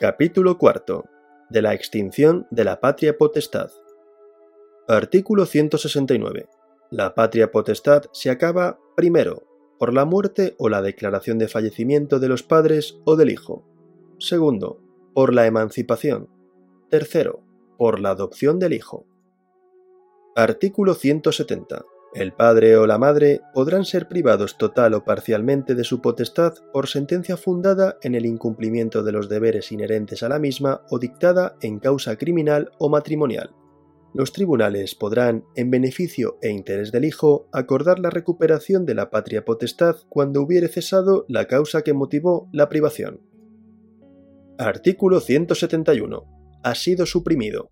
Capítulo cuarto. De la extinción de la patria potestad. Artículo 169. La patria potestad se acaba, primero, por la muerte o la declaración de fallecimiento de los padres o del hijo. Segundo, por la emancipación. Tercero, por la adopción del hijo. Artículo 170. El padre o la madre podrán ser privados total o parcialmente de su potestad por sentencia fundada en el incumplimiento de los deberes inherentes a la misma o dictada en causa criminal o matrimonial. Los tribunales podrán, en beneficio e interés del hijo, acordar la recuperación de la patria potestad cuando hubiere cesado la causa que motivó la privación. Artículo 171. Ha sido suprimido.